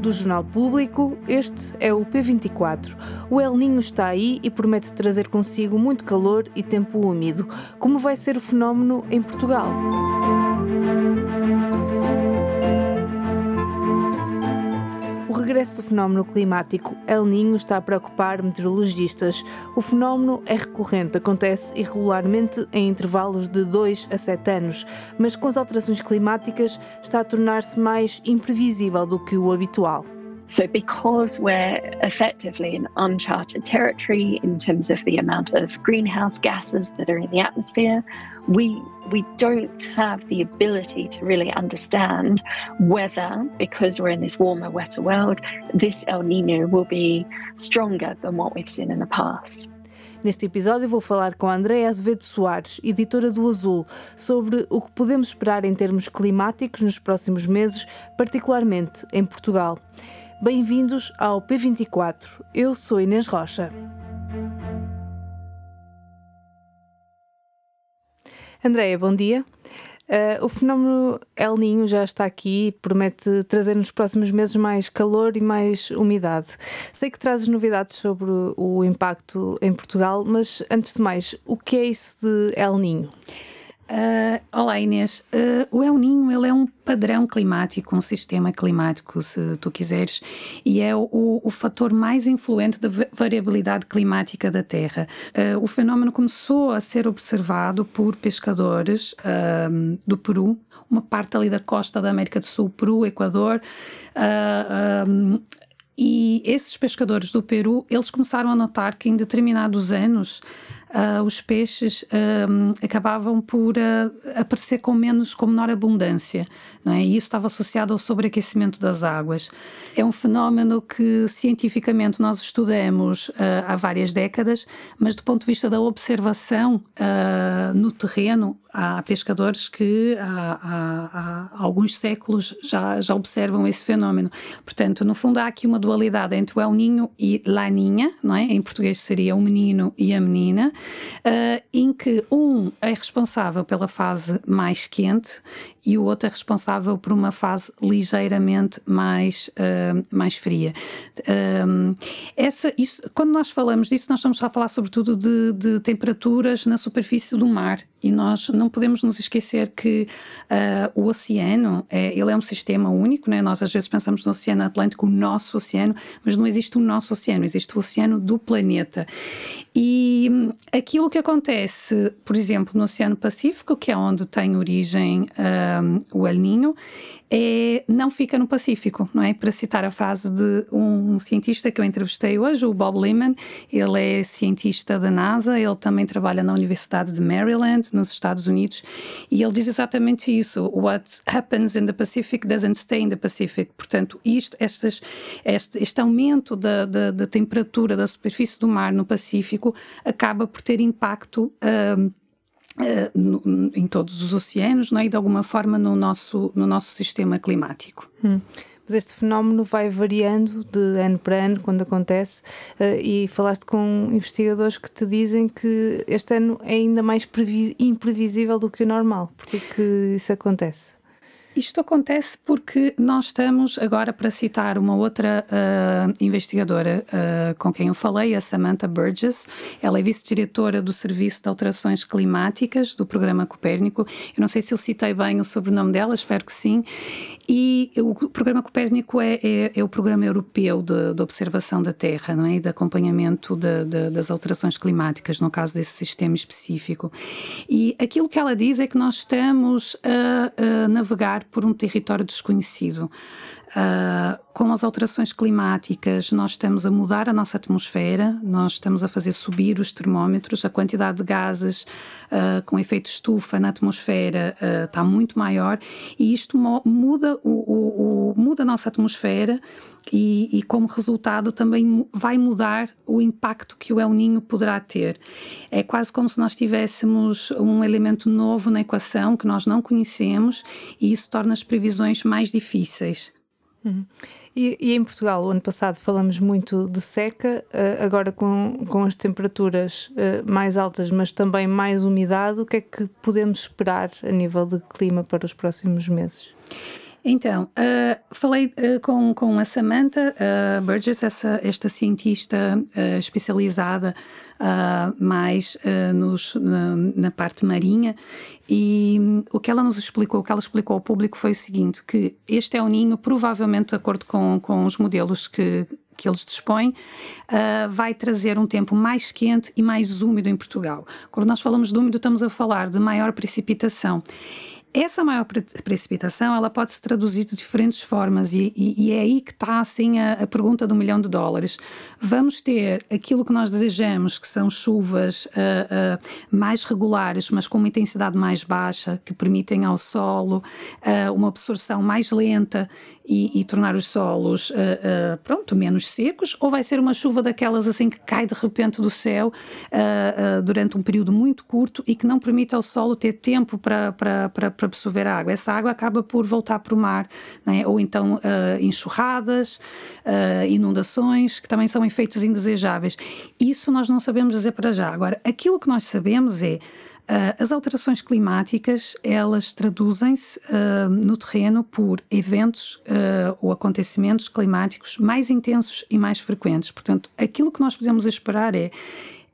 Do Jornal Público, este é o P24. O El Ninho está aí e promete trazer consigo muito calor e tempo úmido. Como vai ser o fenómeno em Portugal? O regresso do fenómeno climático El Niño está a preocupar meteorologistas. O fenómeno é recorrente, acontece irregularmente em intervalos de 2 a 7 anos, mas com as alterações climáticas está a tornar-se mais imprevisível do que o habitual. So, because we're effectively in uncharted territory in terms of the amount of greenhouse gases that are in the atmosphere, we we don't have the ability to really understand whether, because we're in this warmer, wetter world, this El Nino will be stronger than what we've seen in the past. Neste episódio vou falar com a Andréa Azevedo Soares, editora do Azul, sobre o que podemos esperar em termos climáticos nos próximos meses, particularmente em Portugal. Bem-vindos ao P24. Eu sou Inês Rocha. Andréia, bom dia. Uh, o fenómeno El Ninho já está aqui e promete trazer nos próximos meses mais calor e mais umidade. Sei que trazes novidades sobre o impacto em Portugal, mas antes de mais, o que é isso de El Ninho? Uh, olá Inês, uh, o El Ninho ele é um padrão climático, um sistema climático, se tu quiseres, e é o, o fator mais influente da variabilidade climática da Terra. Uh, o fenómeno começou a ser observado por pescadores do Peru, uma parte ali da costa da América do Sul, Peru, Equador. Um, e esses pescadores do Peru, eles começaram a notar que em determinados anos uh, os peixes uh, acabavam por uh, aparecer com menos, com menor abundância, não é? E isso estava associado ao sobreaquecimento das águas. É um fenómeno que cientificamente nós estudamos há várias décadas, mas do ponto de vista da observação no terreno, há pescadores que há, há, há, alguns séculos já, já observam esse fenómeno. Portanto, no fundo, há aqui uma dualidade entre o El Ninho e Laninha, não é? Em português seria o menino e a menina, uh, em que um é responsável pela fase mais quente e o outro é responsável por uma fase ligeiramente mais, uh, mais fria. Um, essa, isso, quando nós falamos disso, nós estamos a falar sobretudo de, de temperaturas na superfície do mar e nós não podemos nos esquecer que uh, o oceano é, ele é um sistema único, né? nós às vezes pensamos no Oceano Atlântico, o nosso oceano, mas não existe o nosso oceano, existe o oceano do planeta. E hum, aquilo que acontece, por exemplo, no Oceano Pacífico, que é onde tem origem um, o El Ninho, é, não fica no Pacífico, não é? Para citar a frase de um cientista que eu entrevistei hoje, o Bob Lehman, ele é cientista da NASA, ele também trabalha na Universidade de Maryland, nos Estados Unidos, e ele diz exatamente isso: What happens in the Pacific doesn't stay in the Pacific. Portanto, isto, estes, este, este aumento da, da, da temperatura da superfície do mar no Pacífico acaba por ter impacto. Uh, no, em todos os oceanos não é? e de alguma forma no nosso, no nosso sistema climático. Hum. Mas este fenómeno vai variando de ano para ano quando acontece uh, e falaste com investigadores que te dizem que este ano é ainda mais imprevisível do que o normal. Porque que isso acontece? Isto acontece porque nós estamos, agora para citar uma outra uh, investigadora uh, com quem eu falei, a Samantha Burgess, ela é vice-diretora do Serviço de Alterações Climáticas do Programa Copérnico. Eu não sei se eu citei bem o sobrenome dela, espero que sim. E o Programa Copérnico é, é, é o programa europeu de, de, observação da Terra não é? e de acompanhamento de, de, das alterações climáticas, no caso desse sistema específico. E aquilo que ela diz é que nós estamos a, a navegar por um território desconhecido. Uh, com as alterações climáticas, nós estamos a mudar a nossa atmosfera, nós estamos a fazer subir os termómetros, a quantidade de gases uh, com efeito estufa na atmosfera uh, está muito maior e isto muda, o, o, o, muda a nossa atmosfera e, e, como resultado também vai mudar o impacto que o El Ninho poderá ter. É quase como se nós tivéssemos um elemento novo na equação que nós não conhecemos e isso torna as previsões mais difíceis. Uhum. E, e, em Portugal, o ano passado falamos muito de seca, uh, agora com, com as temperaturas uh, mais altas, mas também mais umidade, o que é que podemos esperar a nível de clima para os próximos meses? Então, uh, falei uh, com, com a Samantha uh, Burgess, essa, esta cientista especializada mais nos, na, na, parte marinha, e um, o que ela nos explicou, o que ela explicou ao público foi o seguinte: que este é o ninho, provavelmente de acordo com, com os modelos que, que eles dispõem, uh, vai trazer um tempo mais quente e mais úmido em Portugal. Quando nós falamos de úmido, estamos a falar de maior precipitação. Essa maior precipitação ela pode se traduzir de diferentes formas e, e, e é aí que está assim a, a, pergunta do milhão de dólares. Vamos ter aquilo que nós desejamos, que são chuvas uh, uh, mais regulares, mas com uma intensidade mais baixa, que permitem ao solo uh, uma absorção mais lenta e, e tornar os solos pronto menos secos, ou vai ser uma chuva daquelas assim que cai de repente do céu durante um período muito curto e que não permite ao solo ter tempo para para absorver a água. Essa água acaba por voltar para o mar, é? ou então uh, enxurradas, uh, inundações, que também são efeitos indesejáveis. Isso nós não sabemos dizer para já. Agora, aquilo que nós sabemos é Uh, as alterações climáticas, elas traduzem-se uh, no terreno por eventos uh, ou acontecimentos climáticos mais intensos e mais frequentes. Portanto, aquilo que nós podemos esperar é,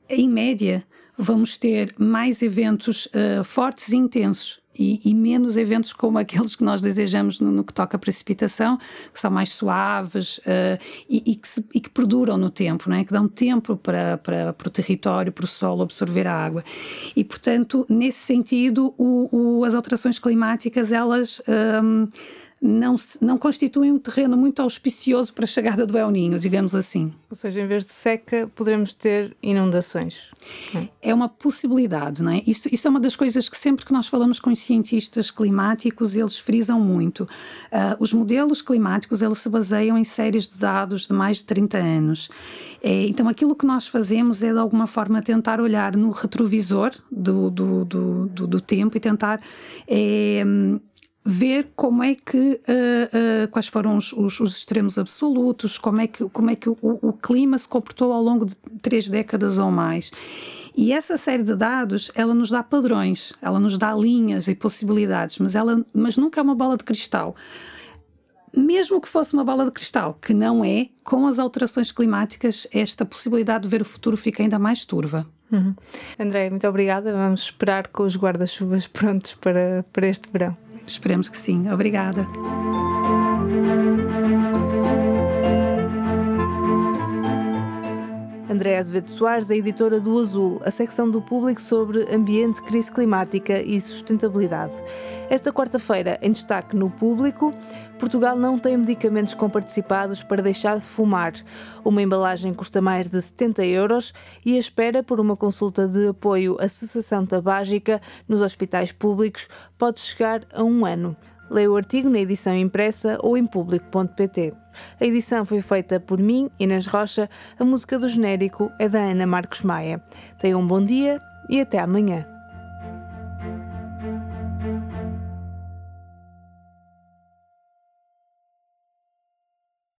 em média, vamos ter mais eventos fortes e intensos e, e, menos eventos como aqueles que nós desejamos no, no que toca a precipitação, que são mais suaves uh, e, e, que se, e, que perduram no tempo, não é? que dão tempo para, para, para o território, para o solo absorver a água. E, portanto, nesse sentido, o, o, as alterações climáticas, elas. Um, ehm, não, não constituem um terreno muito auspicioso para a chegada do El Ninho, digamos assim. Ou seja, em vez de seca, poderemos ter inundações. É uma possibilidade, não é? Isso, isso é uma das coisas que sempre que nós falamos com os cientistas climáticos, eles frisam muito. Uh, os modelos climáticos, eles se baseiam em séries de dados de mais de 30 anos. É, então, aquilo que nós fazemos é, de alguma forma, tentar olhar no retrovisor do, do, do, do, do tempo e tentar... É, ver como é que uh, uh, quais foram os, os, os, extremos absolutos, como é que, como é que o, o, clima se comportou ao longo de três décadas ou mais. E essa série de dados, ela nos dá padrões, ela nos dá linhas e possibilidades, mas, ela, mas nunca é uma bola de cristal. Mesmo que fosse uma bola de cristal, que não é, com as alterações climáticas, esta possibilidade de ver o futuro fica ainda mais turva. Uhum. André, muito obrigada. Vamos esperar com os guarda-chuvas prontos para, para este verão. Esperemos que sim. Obrigada. André Azevedo Soares, a editora do Azul, a secção do público sobre ambiente, crise climática e sustentabilidade. Esta quarta-feira, em destaque no público, Portugal não tem medicamentos comparticipados para deixar de fumar. Uma embalagem custa mais de 70 euros e a espera por uma consulta de apoio à cessação tabágica nos hospitais públicos pode chegar a um ano. Leia o artigo na edição impressa ou em público.pt. A edição foi feita por mim, Inês Rocha. A música do genérico é da Ana Marcos Maia. Tenham um bom dia e até amanhã.